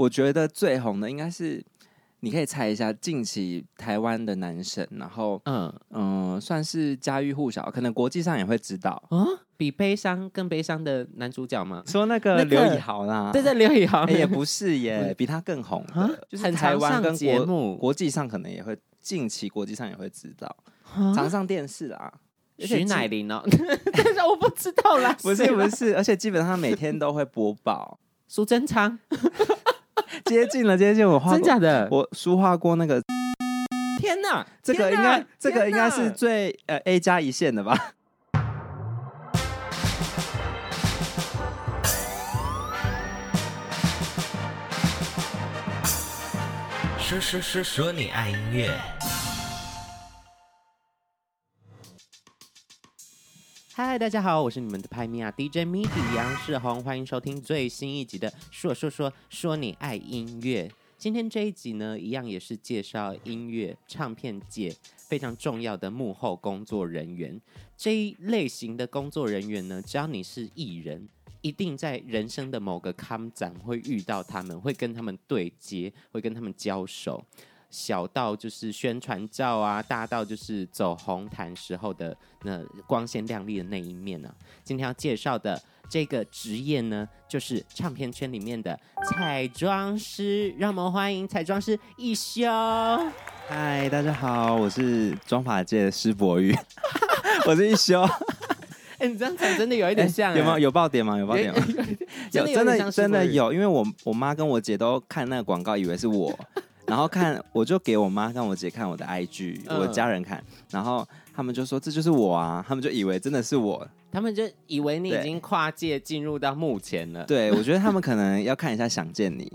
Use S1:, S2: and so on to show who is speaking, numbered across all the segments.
S1: 我觉得最红的应该是，你可以猜一下，近期台湾的男神，然后嗯嗯、呃，算是家喻户晓，可能国际上也会知道
S2: 啊。比悲伤更悲伤的男主角吗？
S1: 说那个刘以豪啦，
S2: 对对，刘以豪
S1: 也不是耶，比他更红的，就是台湾跟节目国际上可能也会，近期国际上也会知道，常上电视啦。
S2: 徐乃麟哦，但是我不知道啦，
S1: 不是不是，而且基本上每天都会播报。
S2: 苏贞昌，
S1: 接近了，接近我画，
S2: 真假的？
S1: 我书画过那个。
S2: 天哪，
S1: 这个应该，这个应该是最呃 A 加一线的吧。
S3: 说说说说你爱音乐。
S2: 嗨，大家好，我是你们的拍米亚 DJ MIDI 杨世宏，欢迎收听最新一集的说说说说你爱音乐。今天这一集呢，一样也是介绍音乐唱片界非常重要的幕后工作人员。这一类型的工作人员呢，只要你是艺人。一定在人生的某个坎展会遇到他们，会跟他们对接，会跟他们交手。小到就是宣传照啊，大到就是走红毯时候的那光鲜亮丽的那一面呢、啊。今天要介绍的这个职业呢，就是唱片圈里面的彩妆师。让我们欢迎彩妆师一休。
S1: 嗨，大家好，我是妆发界的师伯玉，我是一休。
S2: 哎、欸，你这样讲真的有一点像、欸，
S1: 有吗？有爆点吗？有爆点吗？有，真的真的有，因为我我妈跟我姐都看那个广告，以为是我，然后看我就给我妈跟我姐看我的 IG，、嗯、我的家人看，然后他们就说这就是我啊，他们就以为真的是我，
S2: 他们就以为你已经跨界进入到目前了。
S1: 对，我觉得他们可能要看一下《想见你》，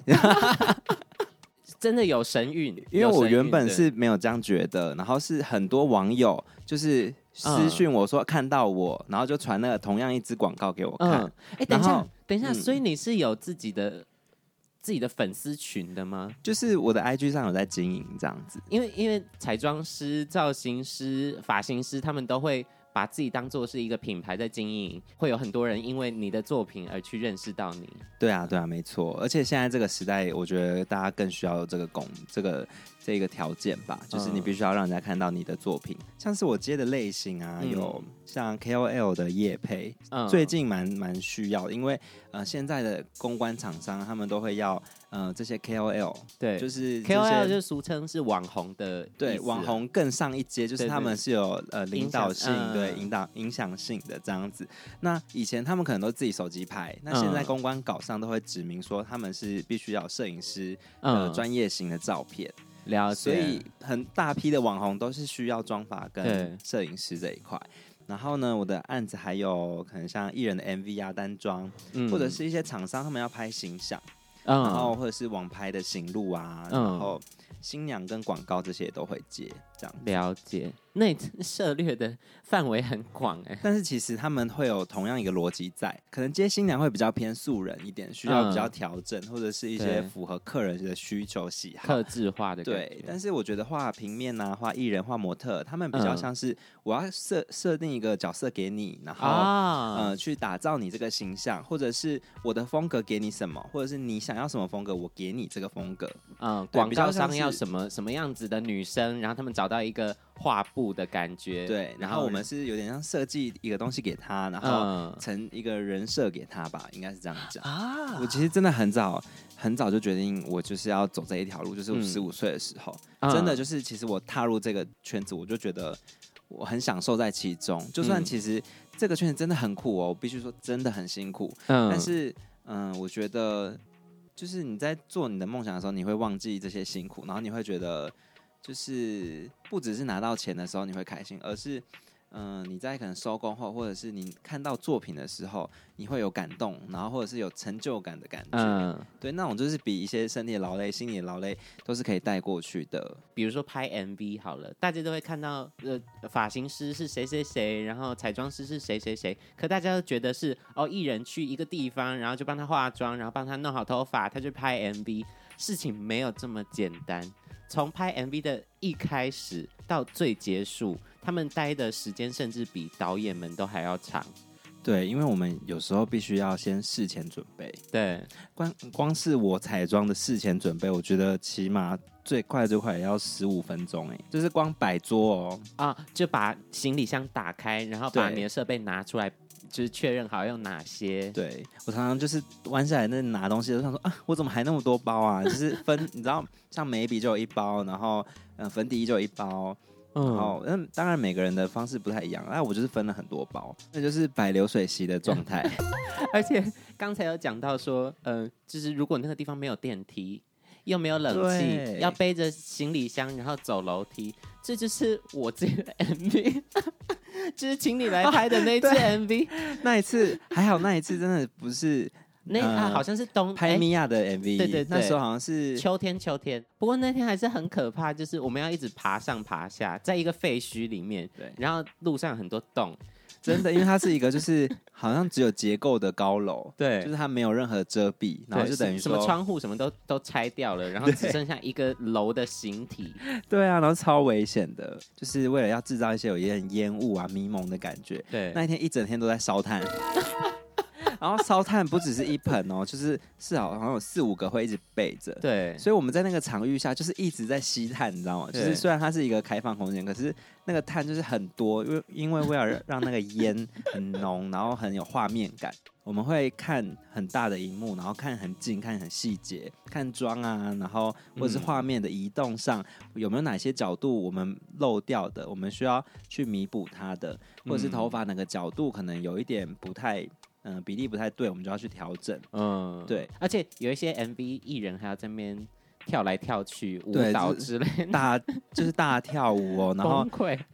S2: 真的有神韵，
S1: 因为我原本是没有这样觉得，然后是很多网友就是。私讯我说看到我，然后就传那个同样一支广告给我看。
S2: 哎、嗯，等一下，等一下，所以你是有自己的、嗯、自己的粉丝群的吗？
S1: 就是我的 IG 上有在经营这样子。
S2: 因为因为彩妆师、造型师、发型师他们都会。把自己当做是一个品牌在经营，会有很多人因为你的作品而去认识到你。
S1: 对啊，对啊，没错。而且现在这个时代，我觉得大家更需要这个功，这个这个条件吧，就是你必须要让人家看到你的作品。嗯、像是我接的类型啊，嗯、有像 KOL 的业配，嗯、最近蛮蛮需要的，因为呃现在的公关厂商他们都会要。嗯、呃，这些 KOL 对，就是
S2: KOL 就俗称是网红的，
S1: 对，网红更上一阶，就是他们是有呃领导性，对，引导影响性的这样子。那以前他们可能都自己手机拍，那现在公关稿上都会指明说他们是必须要有摄影师呃专业型的照片，
S2: 了解。
S1: 所以很大批的网红都是需要妆发跟摄影师这一块。然后呢，我的案子还有可能像艺人的 MV 啊、单妆，嗯、或者是一些厂商他们要拍形象。然后或者是网拍的行路啊，然后新娘跟广告这些都会接，这样
S2: 了解。那涉略的范围很广哎，
S1: 但是其实他们会有同样一个逻辑在，可能接新娘会比较偏素人一点，需要比较调整，或者是一些符合客人的需求喜好、
S2: 客制化的。
S1: 对，但是我觉得画平面啊、画艺人、画模特，他们比较像是我要设设定一个角色给你，然后呃去打造你这个形象，或者是我的风格给你什么，或者是你想要什么风格，我给你这个风格。
S2: 嗯，广告商要什么什么样子的女生，然后他们找到一个。画布的感觉，
S1: 对，然后我们是有点像设计一个东西给他，然后成一个人设给他吧，应该是这样讲啊。我其实真的很早很早就决定，我就是要走这一条路，就是我十五岁的时候，嗯、真的就是其实我踏入这个圈子，我就觉得我很享受在其中。就算其实这个圈子真的很苦哦，我必须说真的很辛苦。嗯，但是嗯，我觉得就是你在做你的梦想的时候，你会忘记这些辛苦，然后你会觉得。就是不只是拿到钱的时候你会开心，而是，嗯、呃，你在可能收工后，或者是你看到作品的时候，你会有感动，然后或者是有成就感的感觉。嗯，对，那种就是比一些身体的劳累、心理的劳累都是可以带过去的。
S2: 比如说拍 MV 好了，大家都会看到呃，发型师是谁谁谁，然后彩妆师是谁谁谁，可大家都觉得是哦，艺人去一个地方，然后就帮他化妆，然后帮他弄好头发，他就拍 MV。事情没有这么简单。从拍 MV 的一开始到最结束，他们待的时间甚至比导演们都还要长。
S1: 对，因为我们有时候必须要先事前准备。
S2: 对，
S1: 光光是我彩妆的事前准备，我觉得起码最快最快也要十五分钟哎，就是光摆桌哦
S2: 啊，就把行李箱打开，然后把你的设备拿出来。就是确认好用哪些。
S1: 对，我常常就是弯下来那拿东西，都想说啊，我怎么还那么多包啊？就是 分，你知道，像眉笔就有一包，然后嗯粉底液就有一包，嗯、然后嗯当然每个人的方式不太一样，那，我就是分了很多包，那就是摆流水席的状态。
S2: 而且刚才有讲到说，嗯、呃，就是如果那个地方没有电梯，又没有冷气，要背着行李箱然后走楼梯，这就是我这个 MV。就是请你来拍的那次 MV，
S1: 那一次还好，那一次真的不是
S2: 那啊，好像是冬
S1: 拍米娅的 MV，对对，那时候好像是
S2: 秋天秋天。不过那天还是很可怕，就是我们要一直爬上爬下，在一个废墟里面，对，然后路上很多洞。
S1: 真的，因为它是一个就是 好像只有结构的高楼，
S2: 对，
S1: 就是它没有任何遮蔽，然后就等于
S2: 什么窗户什么都都拆掉了，然后只剩下一个楼的形体。
S1: 对啊，然后超危险的，就是为了要制造一些有一点烟雾啊、迷蒙的感觉。
S2: 对，
S1: 那一天一整天都在烧炭。然后烧炭不只是一盆哦，就是是好像有四五个会一直备着。
S2: 对，
S1: 所以我们在那个场域下就是一直在吸炭，你知道吗？就是虽然它是一个开放空间，可是那个炭就是很多，因为因为为了让那个烟很浓，然后很有画面感，我们会看很大的荧幕，然后看很近，看很细节，看妆啊，然后或者是画面的移动上、嗯、有没有哪些角度我们漏掉的，我们需要去弥补它的，或者是头发哪个角度可能有一点不太。嗯，比例不太对，我们就要去调整。嗯，对，
S2: 而且有一些 MV 艺人还要在那边跳来跳去舞蹈之类，
S1: 大就是大跳舞哦，然后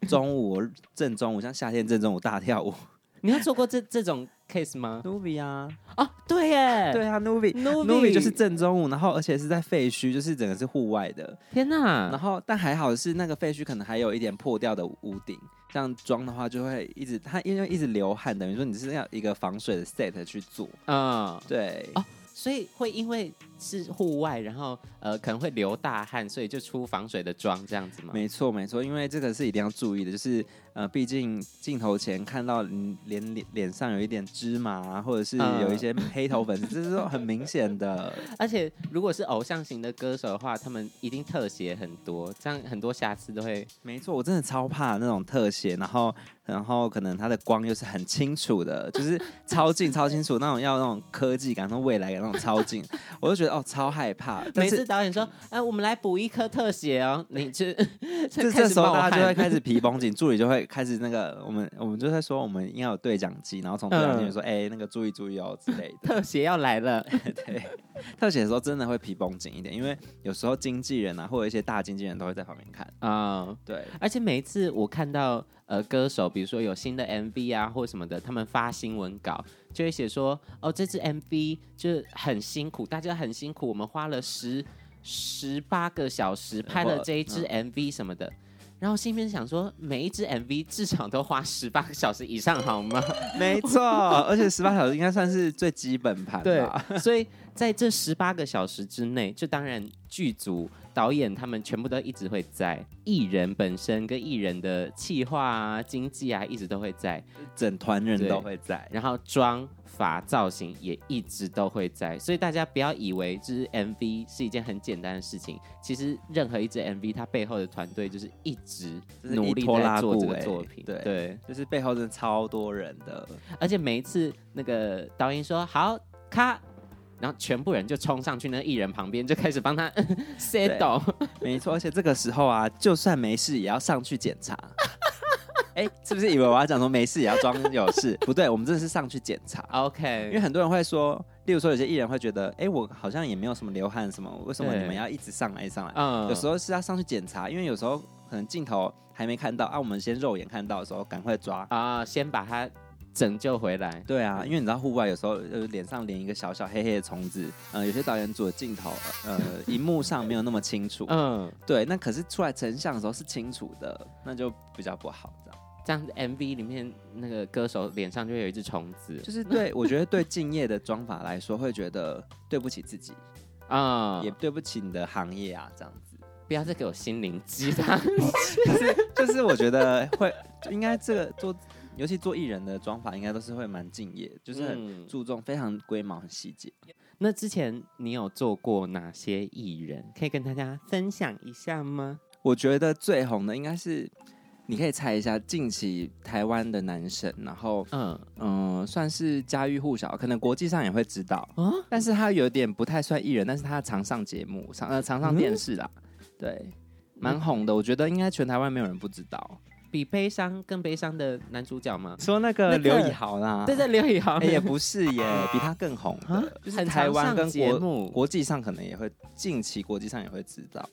S1: 中午正中午，像夏天正中午大跳舞。
S2: 你有做过这这种 case 吗
S1: ？Nuvi 啊，
S2: 哦，对耶，
S1: 对啊，Nuvi，Nuvi 就是正中午，然后而且是在废墟，就是整个是户外的。
S2: 天哪！
S1: 然后但还好是那个废墟可能还有一点破掉的屋顶。这样装的话，就会一直它因为一直流汗，等于说你是要一个防水的 set 去做。嗯，对。
S2: 哦，所以会因为是户外，然后呃可能会流大汗，所以就出防水的妆这样子吗？
S1: 没错，没错，因为这个是一定要注意的，就是。呃，毕竟镜头前看到脸脸脸上有一点芝麻啊，或者是有一些黑头粉，这是很明显的。
S2: 而且如果是偶像型的歌手的话，他们一定特写很多，这样很多瑕疵都会。
S1: 没错，我真的超怕那种特写，然后然后可能它的光又是很清楚的，就是 超近超清楚那种，要那种科技感、那种未来感、那种超近，我就觉得哦超害怕。
S2: 每次导演说，哎、呃，我们来补一颗特写哦，你就
S1: 这这时候大家就会开始皮绷紧，助理就会。开始那个，我们我们就在说，我们应该有对讲机，然后从对讲机说，哎、嗯欸，那个注意注意哦之类的。
S2: 特写要来了，
S1: 对，特写的时候真的会皮绷紧一点，因为有时候经纪人啊，或者一些大经纪人都会在旁边看啊。嗯、对，
S2: 而且每一次我看到呃歌手，比如说有新的 MV 啊或什么的，他们发新闻稿就会写说，哦，这支 MV 就很辛苦，大家很辛苦，我们花了十十八个小时拍了这一支 MV 什么的。然后心里面想说，每一支 MV 至少都花十八个小时以上，好吗？
S1: 没错，而且十八小时应该算是最基本盘吧。
S2: 对，所以在这十八个小时之内，就当然剧组、导演他们全部都一直会在，艺人本身跟艺人的企划啊、经济啊，一直都会在，
S1: 整团人都会在，
S2: 然后妆。发造型也一直都会在，所以大家不要以为就是 MV 是一件很简单的事情。其实任何一支 MV，它背后的团队就是一直努力在做这个作品。
S1: 对对，就是背后真的超多人的，
S2: 而且每一次那个导演说好咔，然后全部人就冲上去那艺人旁边，就开始帮他 set。
S1: 没错，而且这个时候啊，就算没事也要上去检查。哎，是不是以为我要讲说没事也要装有事？不对，我们真的是上去检查。
S2: OK，
S1: 因为很多人会说，例如说有些艺人会觉得，哎，我好像也没有什么流汗什么，为什么你们要一直上来一上来？嗯，有时候是要上去检查，因为有时候可能镜头还没看到啊，我们先肉眼看到的时候赶快抓
S2: 啊，先把它拯救回来。
S1: 对啊，因为你知道户外有时候呃脸上连一个小小黑黑的虫子，呃，有些导演组的镜头呃 荧幕上没有那么清楚，嗯，对，那可是出来成像的时候是清楚的，那就比较不好。
S2: 这样子 MV 里面那个歌手脸上就会有一只虫子，
S1: 就是对 我觉得对敬业的妆法来说，会觉得对不起自己啊，也对不起你的行业啊，这样子。
S2: 不要再给我心灵鸡汤，
S1: 就是就是我觉得会应该这个做尤其做艺人的妆法，应该都是会蛮敬业，就是很注重非常龟毛、很细节。
S2: 那之前你有做过哪些艺人？可以跟大家分享一下吗？
S1: 我觉得最红的应该是，你可以猜一下，近期台湾的男神，然后嗯嗯、呃，算是家喻户晓，可能国际上也会知道。嗯，但是他有点不太算艺人，但是他常上节目，常呃常上电视啦，嗯、对，蛮红的。我觉得应该全台湾没有人不知道。
S2: 比悲伤更悲伤的男主角吗？
S1: 说那个刘以豪啦，
S2: 对对，刘以豪
S1: 也不是耶，比他更红的，就是台湾跟国国际上可能也会，近期国际上也会知道，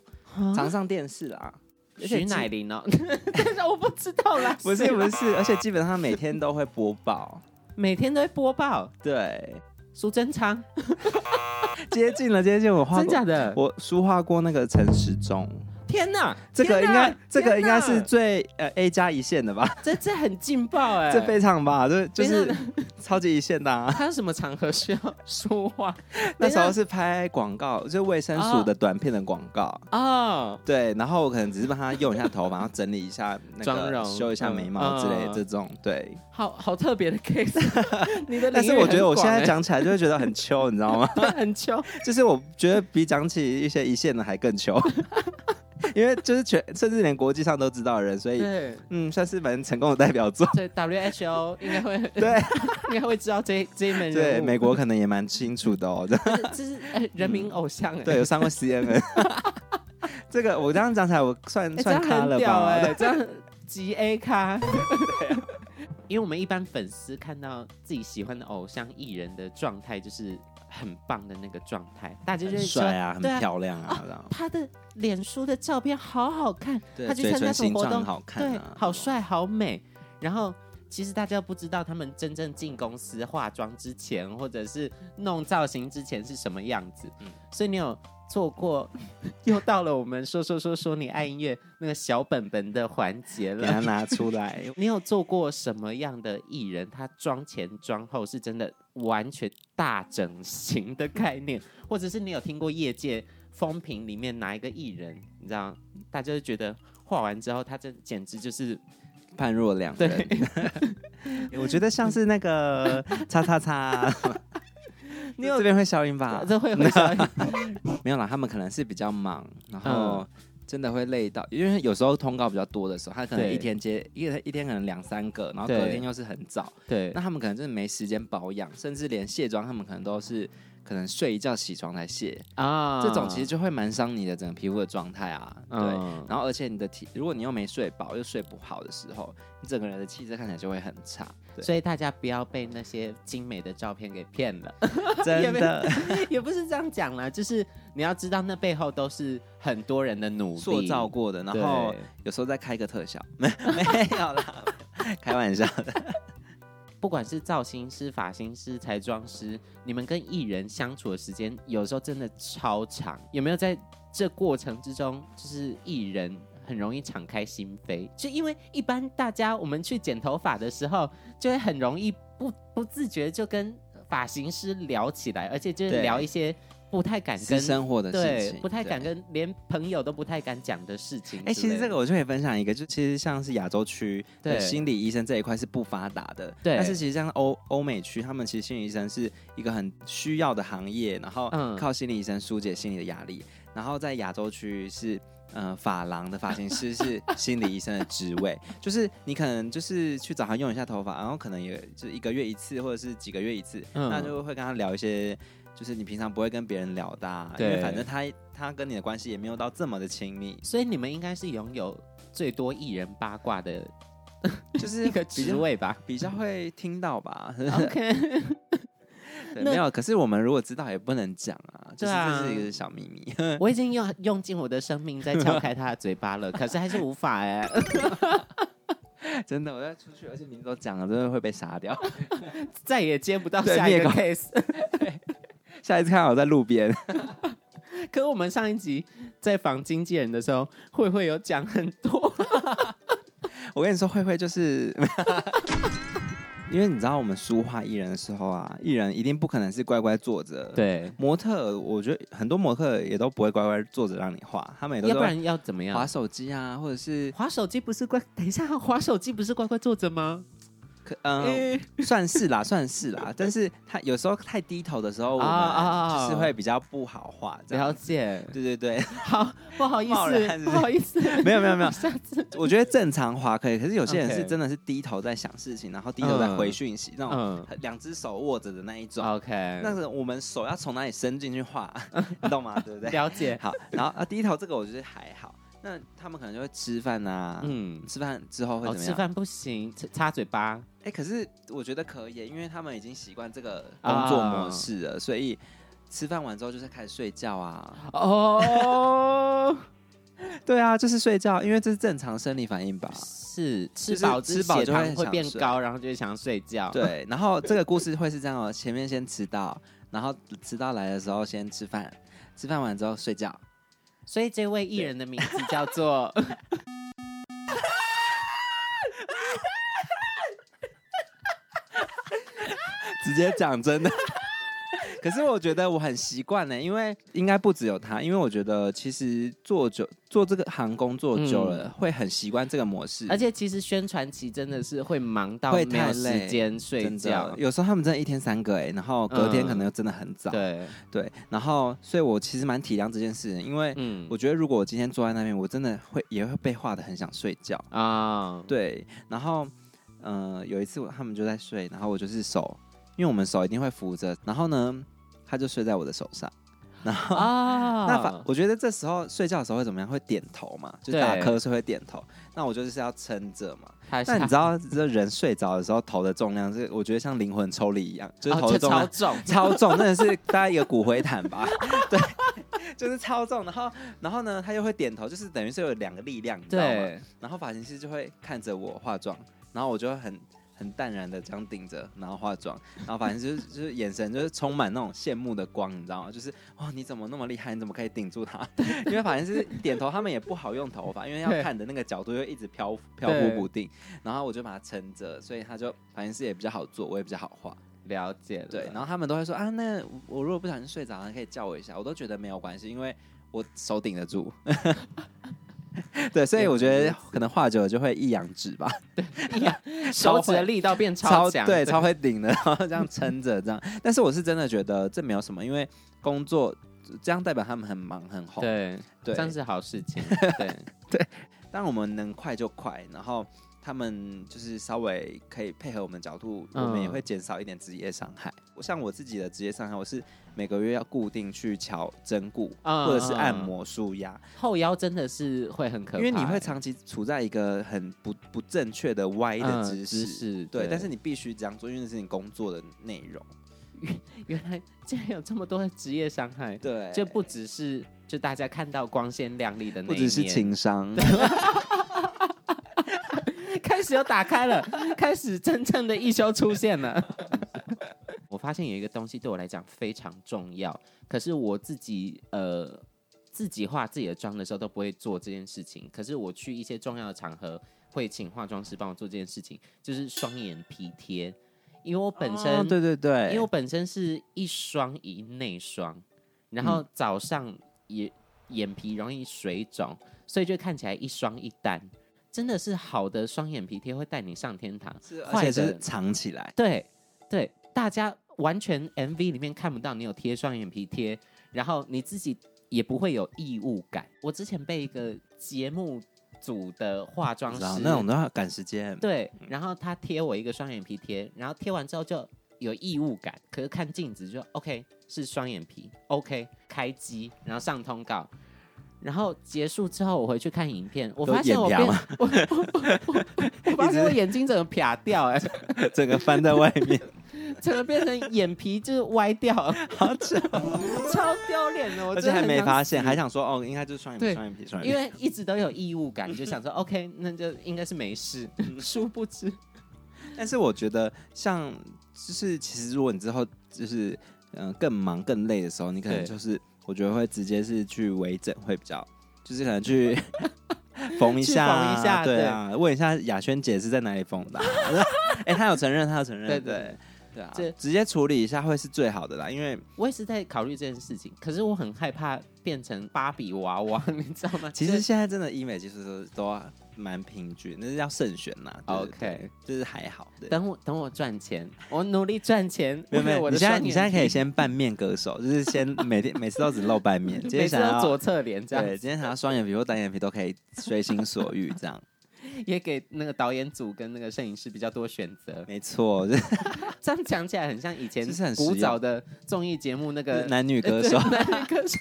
S1: 常上电视啦。
S2: 徐乃麟哦，但是我不知道啦，
S1: 不是不是，而且基本上每天都会播报，
S2: 每天都会播报。
S1: 对，
S2: 苏贞昌
S1: 接近了，接近我画
S2: 真假的，
S1: 我书画过那个陈时中。
S2: 天呐，
S1: 这个应该这个应该是最呃 A 加一线的吧？
S2: 这这很劲爆 哎，
S1: 这非常吧？这就是 超级一线的。
S2: 还有什么场合需要说话？
S1: 那时候是拍广告，就是卫生署的短片的广告啊。对，然后我可能只是帮他用一下头发，然后整理一下妆容，修一下眉毛之类的这种。对，
S2: 好好特别的 case。你的，
S1: 但是我觉得我现在讲起来就会觉得很秋，你知道吗？
S2: 很秋，
S1: 就是我觉得比讲起一些一线的还更秋。因为就是全，甚至连国际上都知道的人，所以对嗯，算是蛮成功的代表作。
S2: 对，WHO 应该会对，应该会知道这这一门人。
S1: 对，美国可能也蛮清楚的哦。这
S2: 是哎，人民偶像哎。
S1: 对，有上过 CNN。这个我这样讲起来，我算算咖了吧？
S2: 哎，这样极 A 咖。对，因为我们一般粉丝看到自己喜欢的偶像艺人的状态，就是。很棒的那个状态，大家就会
S1: 帅啊，很漂亮啊。
S2: 他的脸书的照片好好看，他去参加什么活动，好看，对，好帅，好美。然后其实大家不知道他们真正进公司化妆之前，或者是弄造型之前是什么样子。所以你有做过，又到了我们说说说说你爱音乐那个小本本的环节了，
S1: 给他拿出来。
S2: 你有做过什么样的艺人？他妆前妆后是真的？完全大整形的概念，或者是你有听过业界风评里面哪一个艺人，你知道，大家就觉得画完之后，他这简直就是
S1: 判若两人。对，我觉得像是那个叉叉叉，你 有这边会消音吧？
S2: 这会会消音。
S1: 没有啦，他们可能是比较忙，然后。真的会累到，因为有时候通告比较多的时候，他可能一天接一一天可能两三个，然后隔天又是很早，对，那他们可能真的没时间保养，甚至连卸妆，他们可能都是。可能睡一觉起床才卸啊，这种其实就会蛮伤你的整个皮肤的状态啊。对，然后而且你的体，如果你又没睡饱又睡不好的时候，你整个人的气色看起来就会很差。
S2: 所以大家不要被那些精美的照片给骗了，
S1: 真的
S2: 也不是这样讲啦，就是你要知道那背后都是很多人的努力
S1: 塑造过的，然后有时候再开个特效，没没有啦，开玩笑的。
S2: 不管是造型师、发型师、彩妆师，你们跟艺人相处的时间有时候真的超长。有没有在这过程之中，就是艺人很容易敞开心扉？就因为一般大家我们去剪头发的时候，就会很容易不不自觉就跟发型师聊起来，而且就是聊一些。不太敢跟
S1: 生活的事情，
S2: 不太敢跟连朋友都不太敢讲的事情。哎、
S1: 欸，其实这个我就可以分享一个，就其实像是亚洲区的心理医生这一块是不发达的，对。但是其实像欧欧美区，他们其实心理医生是一个很需要的行业，然后靠心理医生疏解心理的压力。嗯、然后在亚洲区是，呃，发廊的发型师 是心理医生的职位，就是你可能就是去找他用一下头发，然后可能也就一个月一次，或者是几个月一次，嗯、那就会跟他聊一些。就是你平常不会跟别人聊的，啊，对因为反正他他跟你的关系也没有到这么的亲密，
S2: 所以你们应该是拥有最多艺人八卦的，就是 一个职位吧，
S1: 比较会听到吧。OK，对没有，可是我们如果知道也不能讲啊，就是这是一个小秘密。
S2: 我已经用用尽我的生命在撬开他的嘴巴了，可是还是无法哎。
S1: 真的，我要出去，而且名字都讲了，真的会被杀掉，
S2: 再也接不到下一个 case。
S1: 下一次看到我在路边，
S2: 可是我们上一集在访经纪人的时候，慧慧有讲很多。
S1: 我跟你说，慧慧就是，因为你知道我们书画艺人的时候啊，艺人一定不可能是乖乖坐着。
S2: 对，
S1: 模特，我觉得很多模特也都不会乖乖坐着让你画，他们也都
S2: 要不然要怎么样？
S1: 划手机啊，或者是
S2: 划手机不是乖？等一下，划手机不是乖乖坐着吗？
S1: 可嗯，欸、算是啦，算是啦。但是他有时候太低头的时候，我们就是会比较不好画。
S2: 了解，
S1: 对对对。
S2: 好，不好意思，不好意思。
S1: 没有没有没有，下次我觉得正常画可以。可是有些人是真的是低头在想事情，然后低头在回讯息，那种两只手握着的那一种。
S2: OK，
S1: 那个我们手要从哪里伸进去画，你懂吗？对不对？
S2: 了解。
S1: 好，然后啊低头这个我觉得还好。那他们可能就会吃饭呐、啊，嗯，吃饭之后会怎么样？
S2: 哦、吃饭不行，擦嘴巴。
S1: 可是我觉得可以，因为他们已经习惯这个工作模式了，哦、所以吃饭完之后就是开始睡觉啊。哦，对啊，就是睡觉，因为这是正常生理反应吧？
S2: 是，吃饱吃饱就会会变高，然后就会想睡觉。
S1: 对，然后这个故事会是这样哦，前面先迟到，然后迟到来的时候先吃饭，吃饭完之后睡觉。
S2: 所以这位艺人的名字叫做，
S1: 直接讲真的。可是我觉得我很习惯呢，因为应该不只有他，因为我觉得其实做久做这个行工作久了，嗯、会很习惯这个模式。
S2: 而且其实宣传期真的是会忙到没有时间睡觉，
S1: 有时候他们真的一天三个哎，然后隔天可能又真的很早。
S2: 嗯、对
S1: 对，然后所以我其实蛮体谅这件事，因为我觉得如果我今天坐在那边，我真的会也会被画的很想睡觉啊。对，然后嗯、呃，有一次他们就在睡，然后我就是手。因为我们手一定会扶着，然后呢，他就睡在我的手上，然后、啊、那反我觉得这时候睡觉的时候会怎么样？会点头嘛，就打瞌睡会点头。那我就是要撑着嘛。那你知道，这人睡着的时候头的重量是，我觉得像灵魂抽离一样，就是头的重量、哦、超重，超重，真的是大概一个骨灰坛吧？对，就是超重。然后，然后呢，他又会点头，就是等于是有两个力量，你知道吗？对然后发型师就会看着我化妆，然后我就会很。很淡然的这样顶着，然后化妆，然后反正就是就是眼神就是充满那种羡慕的光，你知道吗？就是哇，你怎么那么厉害？你怎么可以顶住他？因为反正是点头，他们也不好用头发，因为要看的那个角度又一直飘飘忽不定。然后我就把它撑着，所以他就反正是也比较好做，我也比较好画。
S2: 了解了，
S1: 对。然后他们都会说啊，那我如果不小心睡着了，可以叫我一下。我都觉得没有关系，因为我手顶得住。对，所以我觉得可能画久了就会一阳指吧。对，
S2: 手指的力道变超强，
S1: 对，超会顶的，然后这样撑着这样。但是我是真的觉得这没有什么，因为工作这样代表他们很忙很红，
S2: 对，对，这样是好事情。对
S1: 对，当我们能快就快，然后。他们就是稍微可以配合我们角度，我们也会减少一点职业伤害。我像我自己的职业伤害，我是每个月要固定去敲针骨，或者是按摩舒压。
S2: 后腰真的是会很可怕，
S1: 因为你会长期处在一个很不不正确的歪的姿势。对，但是你必须这样做，因为那是你工作的内容。
S2: 原原来竟然有这么多的职业伤害，对，就不只是就大家看到光鲜亮丽的那一面，不
S1: 只是情商。
S2: 开始又打开了，开始真正的一休出现了。我发现有一个东西对我来讲非常重要，可是我自己呃自己化自己的妆的时候都不会做这件事情。可是我去一些重要的场合会请化妆师帮我做这件事情，就是双眼皮贴。因为我本身、哦、
S1: 对对对，
S2: 因为我本身是一双一内双，然后早上也眼皮容易水肿，所以就看起来一双一单。真的是好的双眼皮贴会带你上天堂，
S1: 是而且是藏起来。
S2: 对对，大家完全 MV 里面看不到你有贴双眼皮贴，然后你自己也不会有异物感。我之前被一个节目组的化妆师，
S1: 那种都要赶时间。
S2: 对，然后他贴我一个双眼皮贴，然后贴完之后就有异物感，可是看镜子就 OK 是双眼皮，OK 开机，然后上通告。然后结束之后，我回去看影片，我发现我变，我我我，我发现我眼睛整个撇掉，哎，
S1: 整个翻在外面，
S2: 整个变成眼皮就是歪掉，好丑，超丢脸的。我
S1: 而且还没发现，还想说哦，应该就是双眼皮，双眼皮，双眼皮，
S2: 因为一直都有异物感，就想说 OK，那就应该是没事。殊不知，
S1: 但是我觉得像就是其实如果你之后就是嗯更忙更累的时候，你可能就是。我觉得会直接是去微整会比较，就是可能去 缝一下，缝一下，对啊，问一下雅轩姐是在哪里缝的？哎，她有承认，她有承认，对对，对啊，这直接处理一下会是最好的啦，因为
S2: 我也是在考虑这件事情，可是我很害怕变成芭比娃娃，你知道吗？
S1: 其实现在真的医美技术都都蛮平均，那是要慎选呐。
S2: OK，
S1: 就是还好。
S2: 等我等我赚钱，我努力赚钱。
S1: 没有没有，你现在你现在可以先半面歌手，就是先每天每次都只露半面，今天想要
S2: 左侧脸这样。
S1: 对，今天想要双眼皮或单眼皮都可以随心所欲这样。
S2: 也给那个导演组跟那个摄影师比较多选择，
S1: 没错，
S2: 这样讲起来很像以前古早的综艺节目那个
S1: 男女歌手。
S2: 男女歌手，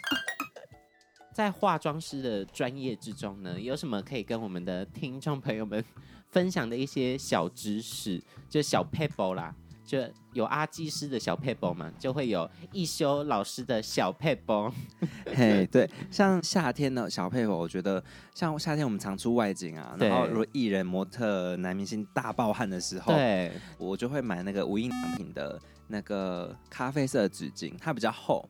S2: 在化妆师的专业之中呢，有什么可以跟我们的听众朋友们 分享的一些小知识，就小撇步啦。就有阿基师的小撇步嘛，就会有一休老师的小撇步。
S1: 嘿，对，像夏天的小撇步，我觉得像夏天我们常出外景啊，然后如果艺人、模特、男明星大爆汗的时候，
S2: 对，
S1: 我就会买那个无印良品的那个咖啡色纸巾，它比较厚.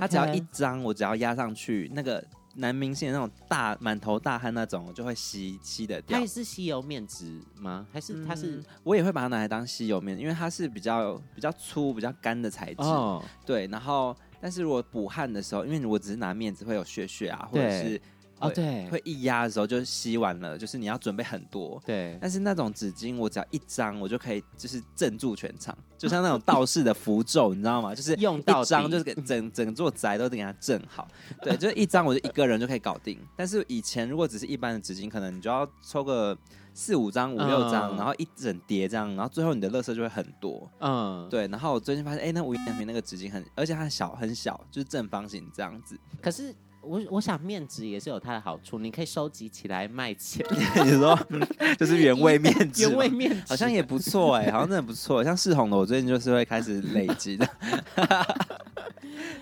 S1: 它只要一张，我只要压上去那个。男明星那种大满头大汗那种，就会吸吸的掉。
S2: 它也是吸油面纸吗？还是它是、嗯？
S1: 我也会把它拿来当吸油面，因为它是比较比较粗、比较干的材质。哦、对，然后但是如果补汗的时候，因为我只是拿面纸，会有屑屑啊，或者是。哦，对，会一压的时候就吸完了，就是你要准备很多。
S2: 对，
S1: 但是那种纸巾我只要一张，我就可以就是镇住全场，就像那种道士的符咒，你知道吗？就是用一张就是给整整座宅都得给它镇好。对，就是一张我就一个人就可以搞定。但是以前如果只是一般的纸巾，可能你就要抽个四五张、五六张，然后一整叠这样，然后最后你的乐色就会很多。嗯，对。然后我最近发现，哎，那无印良品那个纸巾很，而且它小很小，就是正方形这样子。
S2: 可是。我我想面纸也是有它的好处，你可以收集起来卖钱。
S1: 你说 就是原味面纸，
S2: 原味面纸
S1: 好像也不错哎、欸，好像真的不错。像世红的，我最近就是会开始累积的。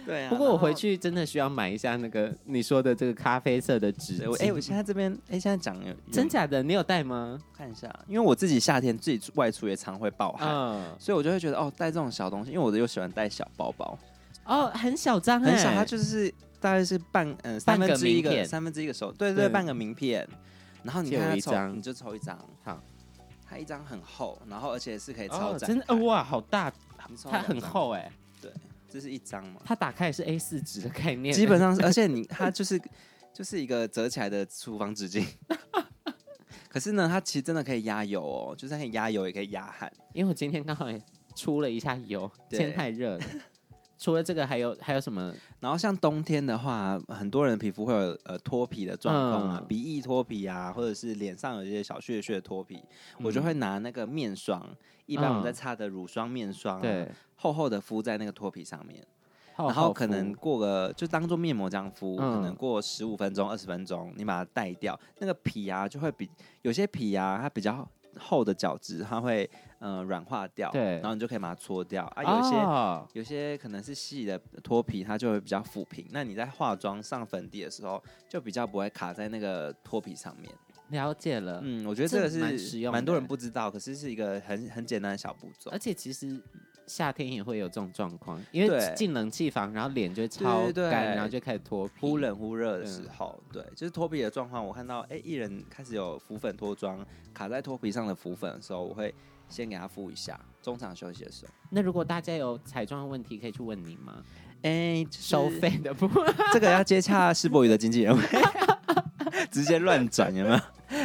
S1: 对啊，
S2: 不过我回去真的需要买一下那个你说的这个咖啡色的纸。
S1: 哎、欸，我现在这边哎、欸，现在讲
S2: 真假的，你有带吗？
S1: 看一下，因为我自己夏天自己外出也常会暴汗，嗯、所以我就会觉得哦，带这种小东西，因为我又喜欢带小包包。
S2: 哦，很小张、
S1: 欸，很小，它就是。大概是半嗯三分之一个三分之一个手，对对，对，半个名片。然后你看一张，你就抽一张。好，它一张很厚，然后而且是可以超展、哦。真的
S2: 哇，好大，它很厚哎。
S1: 对，这是一张嘛。
S2: 它打开也是 A 四纸的概念，
S1: 基本上是，而且你它就是就是一个折起来的厨房纸巾。可是呢，它其实真的可以压油哦，就是可以压油，也可以压汗。
S2: 因为我今天刚好也出了一下油，天太热了。除了这个，还有还有什么？
S1: 然后像冬天的话，很多人皮肤会有呃脱皮的状况啊，嗯、鼻翼脱皮啊，或者是脸上有一些小屑屑脱皮，嗯、我就会拿那个面霜，一般我们在擦的乳霜、面霜、啊，对、嗯，厚厚的敷在那个脱皮上面，然后可能过个就当做面膜这样敷，嗯、可能过十五分钟、二十分钟，你把它带掉，那个皮啊就会比有些皮啊它比较。厚的角质它会嗯软化掉，对，然后你就可以把它搓掉啊。有些、哦、有些可能是细的脱皮，它就会比较抚平。那你在化妆上粉底的时候，就比较不会卡在那个脱皮上面。
S2: 了解了，
S1: 嗯，我觉得这个是蛮多人不知道，可是是一个很很简单的小步骤。
S2: 而且其实夏天也会有这种状况，因为进冷气房，然后脸就会超干，然后就开始脱皮，
S1: 忽冷忽热的时候，对，就是脱皮的状况。我看到哎，艺人开始有浮粉脱妆，卡在脱皮上的浮粉的时候，我会先给他敷一下，中场休息的时候。
S2: 那如果大家有彩妆的问题，可以去问你吗？
S1: 哎，
S2: 收费的不？
S1: 这个要接洽世博宇的经纪人，直接乱转有没有？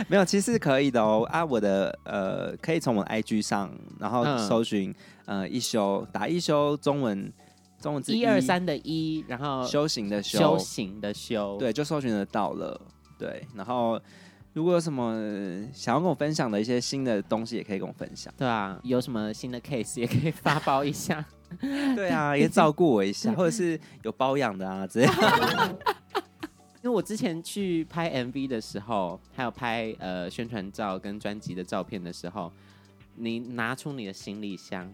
S1: 没有，其实可以的哦。啊，我的呃，可以从我的 IG 上，然后搜寻、嗯、呃一休，打一休中文，中文字
S2: 一二三的一，然后
S1: 修行的修，
S2: 修行的修，
S1: 对，就搜寻得到了。对，然后如果有什么想要跟我分享的一些新的东西，也可以跟我分享。
S2: 对啊，有什么新的 case 也可以发包一下。
S1: 对啊，也照顾我一下，或者是有包养的啊这样。
S2: 因为我之前去拍 MV 的时候，还有拍呃宣传照跟专辑的照片的时候，你拿出你的行李箱，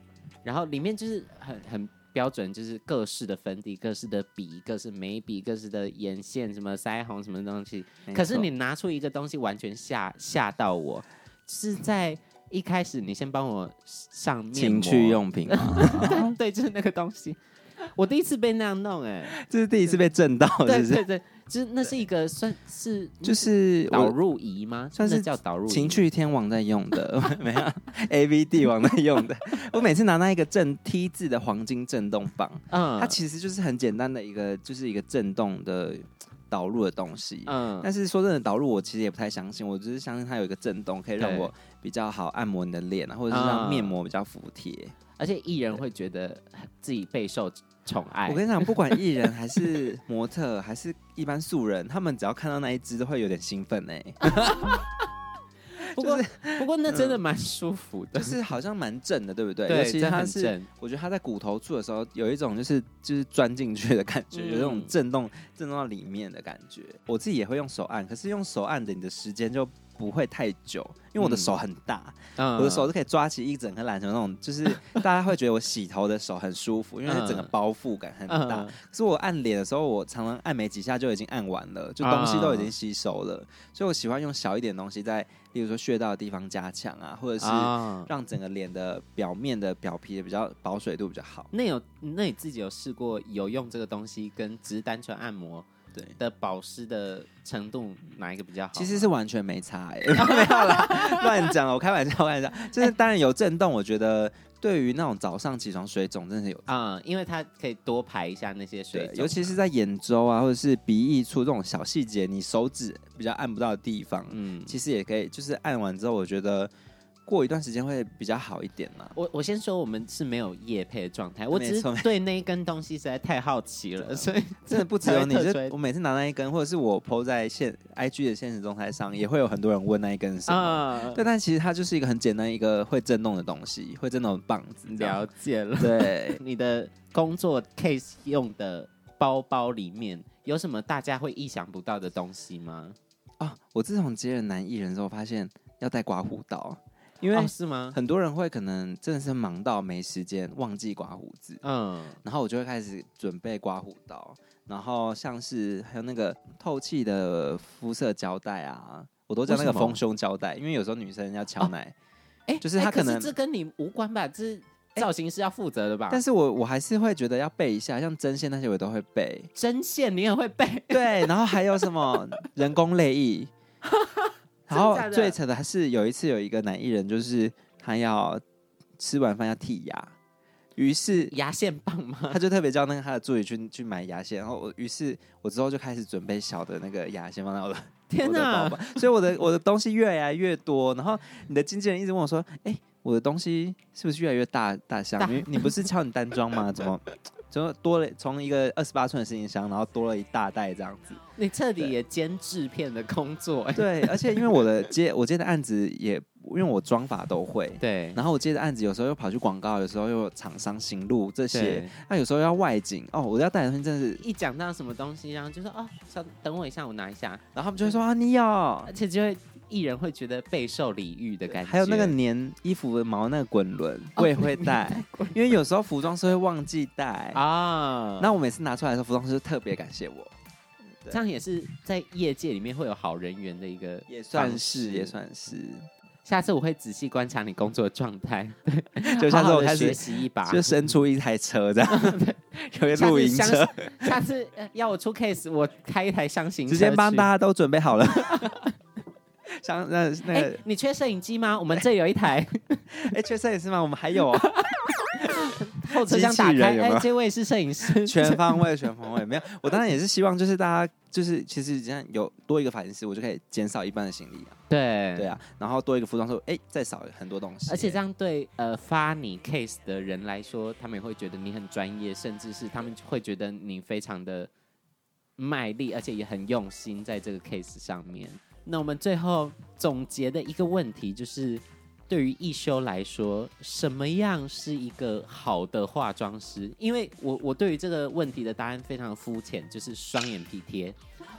S2: 然后里面就是很很标准，就是各式的粉底、各式的笔、各式眉笔、各式的眼线、什么腮红什么东西。可是你拿出一个东西，完全吓吓到我，是在一开始你先帮我上面
S1: 情趣用品
S2: 对，就是那个东西。我第一次被那样弄，哎，
S1: 这是第一次被震到？
S2: 对对对。就是那是一个算是
S1: 就是
S2: 导入仪吗？
S1: 算是
S2: 叫导入
S1: 情趣天王在用的，没有 A V 帝王在用的。我每次拿那一个震 T 字的黄金震动棒，嗯，它其实就是很简单的一个，就是一个震动的导入的东西，嗯。但是说真的，导入我其实也不太相信，我只是相信它有一个震动，可以让我比较好按摩你的脸啊，或者是让面膜比较服帖。
S2: 而且艺人会觉得自己备受宠爱。
S1: 我跟你讲，不管艺人还是模特，还是一般素人，他们只要看到那一只，都会有点兴奋哎。
S2: 不过，不过那真的蛮舒服的，
S1: 就是好像蛮正的，对不对？
S2: 对，
S1: 其实它是，我觉得它在骨头处的时候，有一种就是就是钻进去的感觉，有那种震动震动到里面的感觉。我自己也会用手按，可是用手按的，你的时间就。不会太久，因为我的手很大，嗯、我的手是可以抓起一整颗篮球那种，就是 大家会觉得我洗头的手很舒服，因为它整个包覆感很大。嗯、可是我按脸的时候，我常常按没几下就已经按完了，就东西都已经吸收了，嗯、所以我喜欢用小一点东西在，例如说穴道的地方加强啊，或者是让整个脸的表面的表皮的比较保水度比较好。
S2: 那有，那你自己有试过有用这个东西跟只是单纯按摩？对的保湿的程度哪一个比较好？
S1: 其实是完全没差哎、欸，没有啦，乱讲，我开玩笑，开玩笑。就是当然有震动，我觉得对于那种早上起床水肿真的是有
S2: 啊、嗯，因为它可以多排一下那些水肿，
S1: 尤其是在眼周啊，或者是鼻翼处这种小细节，你手指比较按不到的地方，嗯，其实也可以，就是按完之后，我觉得。过一段时间会比较好一点嘛。
S2: 我我先说，我们是没有夜配的状态，我只是对那一根东西实在太好奇了，所以
S1: 真的不只有你。就我每次拿那一根，或者是我 po 在现 IG 的现实动态上，也会有很多人问那一根是什么。对，但其实它就是一个很简单一个会震动的东西，会震动的棒子。
S2: 了解了。
S1: 对，
S2: 你的工作 case 用的包包里面有什么大家会意想不到的东西吗？
S1: 啊，我自从接了男艺人之后，发现要带刮胡刀。因为是吗？很多人会可能真的是忙到没时间，忘记刮胡子。嗯，然后我就会开始准备刮胡刀，然后像是还有那个透气的肤色胶带啊，我都叫那个丰胸胶带，因为有时候女生要敲奶，哎、哦，就是她可能、
S2: 这跟你无关吧？这是造型师要负责的吧？欸、
S1: 但是我我还是会觉得要备一下，像针线那些我都会备。
S2: 针线你也会备？
S1: 对，然后还有什么人工泪液。然后最扯的还是有一次有一个男艺人，就是他要吃完饭要剔牙，于是
S2: 牙线棒嘛，
S1: 他就特别叫那个他的助理去去买牙线，然后我于是我之后就开始准备小的那个牙线放在我的 天哪，所以我的我的东西越来越多。然后你的经纪人一直问我说：“哎，我的东西是不是越来越大大箱？因为你不是敲你单装吗？怎么？”就多了从一个二十八寸的行李箱，然后多了一大袋这样子。
S2: 你彻底也兼制片的工作，
S1: 对，而且因为我的 接我接的案子也，因为我装法都会，
S2: 对。
S1: 然后我接的案子有时候又跑去广告，有时候又有厂商行路这些，那、啊、有时候要外景哦，我要带的东西真的是，
S2: 一讲到什么东西，然后就说哦，稍等我一下，我拿一下，
S1: 然后他们就会说啊，你有，
S2: 而且就会。艺人会觉得备受礼遇的感觉，
S1: 还有那个粘衣服的毛那个滚轮，我也会带，因为有时候服装师会忘记带啊。那我每次拿出来的时候，服装师特别感谢我。
S2: 这样也是在业界里面会有好人缘的一个，
S1: 也算是也算是。
S2: 下次我会仔细观察你工作的状态，
S1: 就下次我开
S2: 始学习一把，
S1: 就生出一台车这样，有个露营车。
S2: 下次要我出 case，我开一台箱型车，
S1: 直接帮大家都准备好了。像那那个、欸，
S2: 你缺摄影机吗？我们这有一台。
S1: 哎、欸，缺摄影师吗？我们还有、哦。
S2: 后车厢打开，哎、欸，这位是摄影师。
S1: 全方位，全方位，没有。我当然也是希望，就是大家，就是其实这样有多一个发型师，我就可以减少一半的行李啊。
S2: 对，
S1: 对啊。然后多一个服装师，哎、欸，再少很多东西。
S2: 而且这样对呃发你 case 的人来说，他们也会觉得你很专业，甚至是他们会觉得你非常的卖力，而且也很用心在这个 case 上面。那我们最后总结的一个问题就是，对于一休来说，什么样是一个好的化妆师？因为我我对于这个问题的答案非常肤浅，就是双眼皮贴，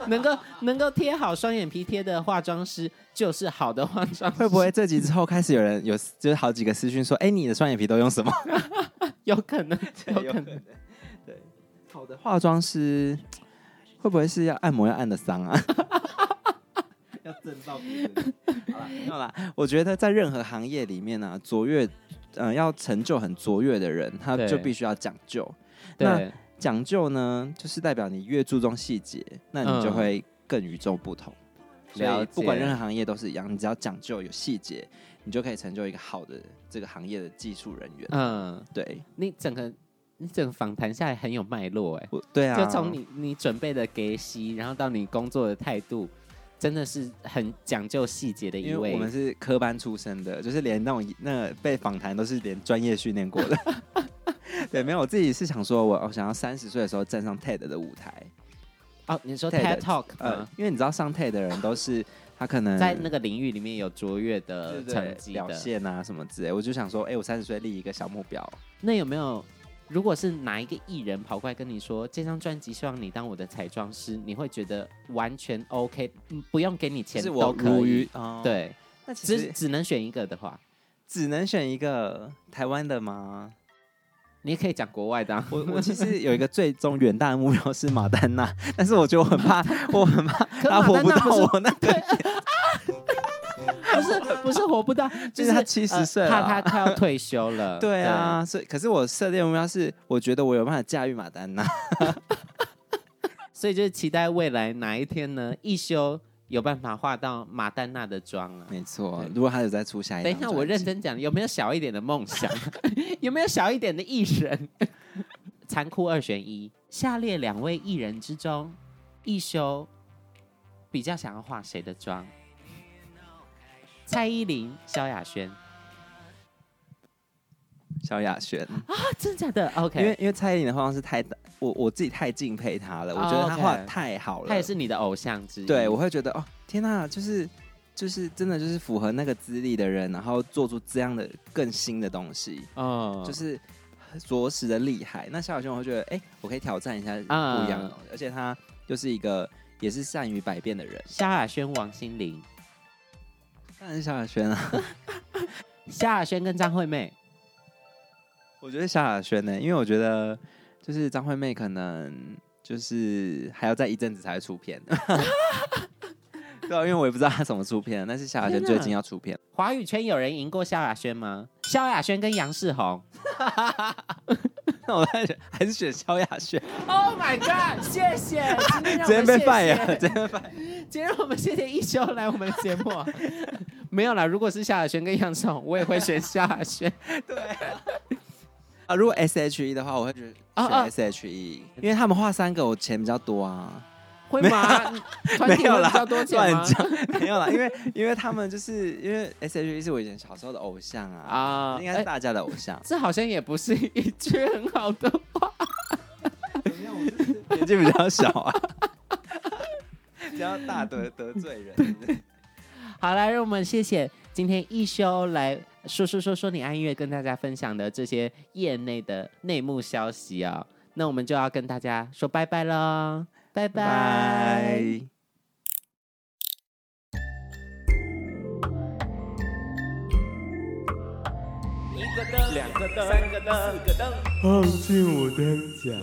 S2: 能够能够贴好双眼皮贴的化妆师就是好的化妆师。
S1: 会不会这集之后开始有人有就是好几个私讯说，哎，你的双眼皮都用什么？
S2: 有可能，有可能。
S1: 对，好的化妆师会不会是要按摩要按的伤啊？要挣到别人，好了，没有啦。我觉得在任何行业里面呢、啊，卓越，嗯、呃，要成就很卓越的人，他就必须要讲究。那讲究呢，就是代表你越注重细节，那你就会更与众不同。所以不管任何行业都是一样，你只要讲究有细节，你就可以成就一个好的这个行业的技术人员。
S2: 嗯，
S1: 对，
S2: 你整个你整个访谈下来很有脉络哎。
S1: 对啊，
S2: 就从你你准备的给息，然后到你工作的态度，真的是很讲究细节的一位。
S1: 我们是科班出身的，就是连那种那被访谈都是连专业训练过的。对，没有，我自己是想说我我想要三十岁的时候站上 TED 的舞台。
S2: 哦，你说 TED Talk，
S1: 呃，因为你知道上 TED 的人都是他可能
S2: 在那个领域里面有卓越的成绩
S1: 表现啊什么之类，我就想说，哎，我三十岁立一个小目标。
S2: 那有没有，如果是哪一个艺人跑过来跟你说这张专辑希望你当我的彩妆师，你会觉得完全 OK，不用给你钱都可以？对，那其实只只能选一个的话，
S1: 只能选一个台湾的吗？
S2: 你也可以讲国外的、啊。
S1: 我我其实有一个最终远大的目标是马丹娜，但是我觉得我很怕，我很怕 他活不到我那个。
S2: 不是不是活不到，
S1: 就是他七十岁了，
S2: 怕他快要退休了。
S1: 对啊，所以可是我设定目标是，我觉得我有办法驾驭马丹娜，
S2: 所以就是期待未来哪一天呢，一休。有办法化到马丹娜的妆啊？
S1: 没错，如果他有再出下一，
S2: 等一下我认真讲，有没有小一点的梦想？有没有小一点的艺人？残酷二选一，下列两位艺人之中，一休比较想要化谁的妆？蔡依林、萧亚轩。
S1: 萧亚轩
S2: 啊，真的假的？OK，
S1: 因为因为蔡依林的化妆师太，我我自己太敬佩她了，oh, 我觉得她画太好了。
S2: 她也是你的偶像之一。
S1: 对，我会觉得哦，天哪，就是就是真的就是符合那个资历的人，然后做出这样的更新的东西，哦，oh. 就是着实的厉害。那萧亚轩，我会觉得，哎、欸，我可以挑战一下不一样的，uh. 而且她就是一个也是善于百变的人。
S2: 萧亚轩、王心凌，
S1: 当然是萧亚轩啊。
S2: 萧亚轩跟张惠妹。
S1: 我觉得萧亚轩呢，因为我觉得就是张惠妹可能就是还要再一阵子才会出片，对啊，因为我也不知道她怎么出片，但是萧亚轩最近要出片。
S2: 华语圈有人赢过萧亚轩吗？萧亚轩跟杨世宏，
S1: 那 我还是还是选萧亚轩。
S2: Oh my god！谢谢，
S1: 今天被 fire，今天被。
S2: 今天 我们谢谢一休来我们的节目。没有啦，如果是萧亚轩跟杨世宏，我也会选萧亚轩。
S1: 对啊。啊，如果 S H E 的话，我会觉得选 S H E，因为他们画三个，我钱比较多啊。
S2: 会吗？
S1: 没有啦，乱讲，没有啦，因为因为他们就是因为 S H E 是我以前小时候的偶像啊，啊，应该是大家的偶像。
S2: 这好像也不是一句很好的话。
S1: 年纪比较小啊，比较大得得罪人。
S2: 好，来，让我们谢谢今天一休来。说说说说你爱音乐，跟大家分享的这些业内的内幕消息啊、哦，那我们就要跟大家说拜拜喽，拜拜。一个灯，两个灯，三个灯，四个灯，放进我灯奖。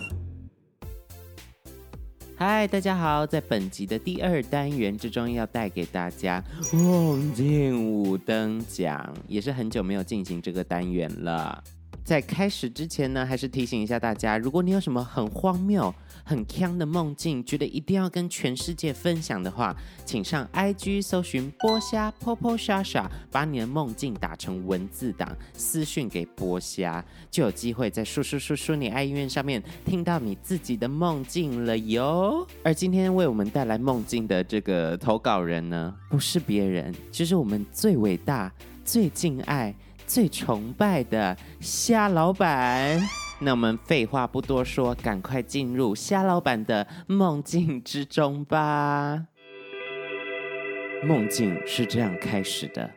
S2: 嗨，大家好！在本集的第二单元之中，要带给大家梦境五灯奖，也是很久没有进行这个单元了。在开始之前呢，还是提醒一下大家，如果你有什么很荒谬、很锵的梦境，觉得一定要跟全世界分享的话，请上 IG 搜寻波虾 Popo 莎莎把你的梦境打成文字档，私讯给波虾，就有机会在叔叔叔叔你爱音乐上面听到你自己的梦境了哟。而今天为我们带来梦境的这个投稿人呢，不是别人，就是我们最伟大、最敬爱。最崇拜的虾老板，那我们废话不多说，赶快进入虾老板的梦境之中吧。梦境是这样开始的：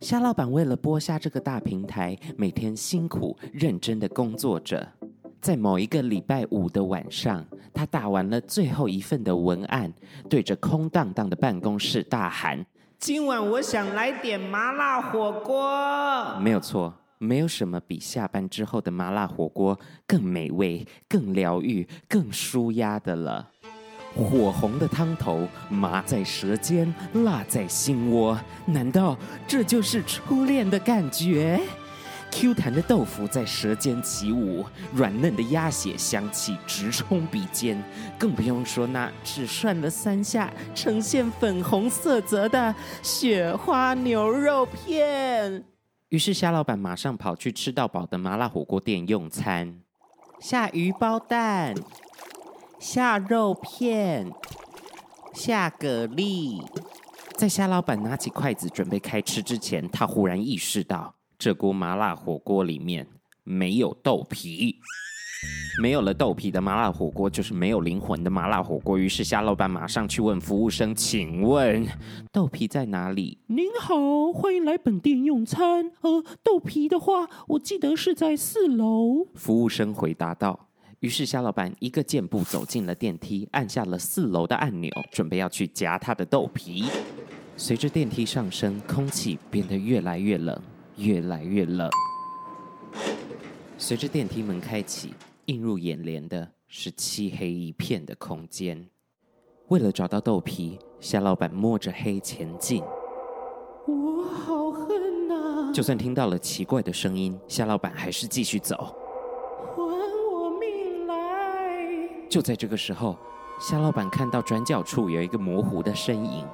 S2: 虾老板为了播虾这个大平台，每天辛苦认真的工作着。在某一个礼拜五的晚上，他打完了最后一份的文案，对着空荡荡的办公室大喊。今晚我想来点麻辣火锅。没有错，没有什么比下班之后的麻辣火锅更美味、更疗愈、更舒压的了。火红的汤头，麻在舌尖，辣在心窝。难道这就是初恋的感觉？，Q 弹的豆腐在舌尖起舞，软嫩的鸭血香气直冲鼻尖，更不用说那只涮了三下，呈现粉红色泽的雪花牛肉片。于是虾老板马上跑去吃到饱的麻辣火锅店用餐，下鱼包蛋，下肉片，下蛤蜊。在虾老板拿起筷子准备开吃之前，他忽然意识到，这锅麻辣火锅里面没有豆皮。没有了豆皮的麻辣火锅就是没有灵魂的麻辣火锅。于是夏老板马上去问服务生：“请问豆皮在哪里？”“
S4: 您好，欢迎来本店用餐。呃，豆皮的话，我记得是在四楼。”
S2: 服务生回答道。于是夏老板一个箭步走进了电梯，按下了四楼的按钮，准备要去夹他的豆皮。随着电梯上升，空气变得越来越冷，越来越冷。随着电梯门开启，映入眼帘的的是漆黑一片的空间。为了找到豆皮，夏老板摸着黑前进。
S4: 我好恨呐！
S2: 就算听到了奇怪的声音，夏老板还是继续走。还我命来就在这个时候，夏老板看到转角处有一个模糊的身影，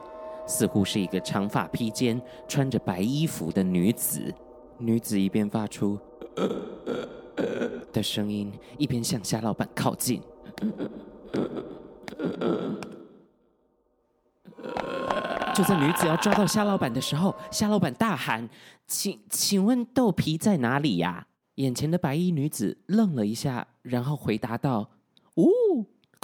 S2: 似乎是一个长发披肩、穿着白衣服的女子。女子一边发出“呃呃呃”的声音，一边向夏老板靠近。就在女子要抓到夏老板的时候，夏老板大喊：“请请问豆皮在哪里呀？”眼前的白衣女子愣了一下，然后回答道。
S4: 哦，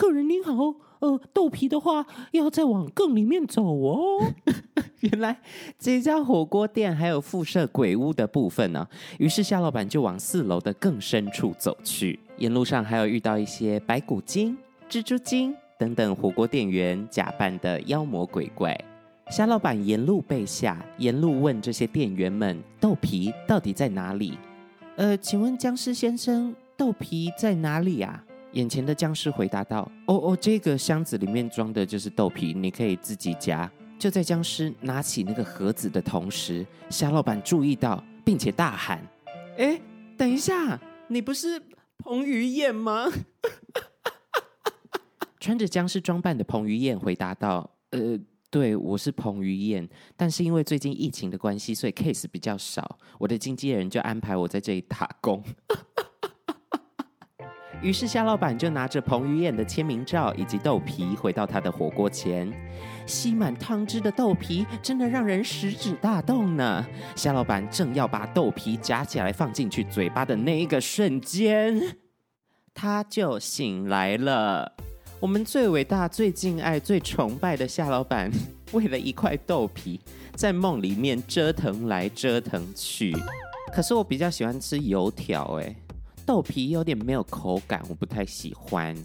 S4: 客人您好，呃，豆皮的话要再往更里面走哦。
S2: 原来这家火锅店还有附设鬼屋的部分呢、啊。于是夏老板就往四楼的更深处走去，沿路上还有遇到一些白骨精、蜘蛛精等等火锅店员假扮的妖魔鬼怪。夏老板沿路背下，沿路问这些店员们：豆皮到底在哪里？呃，请问僵尸先生，豆皮在哪里呀、啊？眼前的僵尸回答道：“哦哦，这个箱子里面装的就是豆皮，你可以自己夹。”就在僵尸拿起那个盒子的同时，虾老板注意到，并且大喊：“哎，等一下，你不是彭于晏吗？” 穿着僵尸装扮的彭于晏回答道：“呃，对，我是彭于晏，但是因为最近疫情的关系，所以 case 比较少，我的经纪人就安排我在这里打工。”于是夏老板就拿着彭于晏的签名照以及豆皮回到他的火锅前，吸满汤汁的豆皮真的让人食指大动呢。夏老板正要把豆皮夹起来放进去嘴巴的那一个瞬间，他就醒来了。我们最伟大、最敬爱、最崇拜的夏老板，为了一块豆皮，在梦里面折腾来折腾去。可是我比较喜欢吃油条，哎。豆皮有点没有口感，我不太喜欢。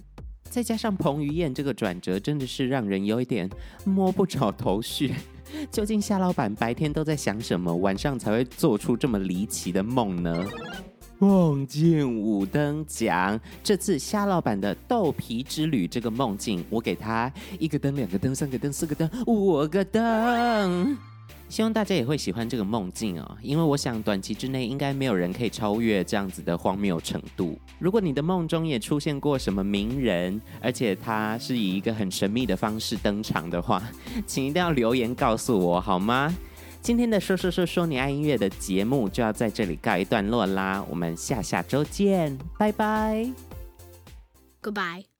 S2: 再加上彭于晏这个转折，真的是让人有一点摸不着头绪。究竟虾老板白天都在想什么，晚上才会做出这么离奇的梦呢？梦境五灯奖，这次虾老板的豆皮之旅这个梦境，我给他一个灯、两个灯、三个灯、四个灯、五个灯。希望大家也会喜欢这个梦境哦，因为我想短期之内应该没有人可以超越这样子的荒谬程度。如果你的梦中也出现过什么名人，而且他是以一个很神秘的方式登场的话，请一定要留言告诉我好吗？今天的说说说说你爱音乐的节目就要在这里告一段落啦，我们下下周见，拜拜，Goodbye。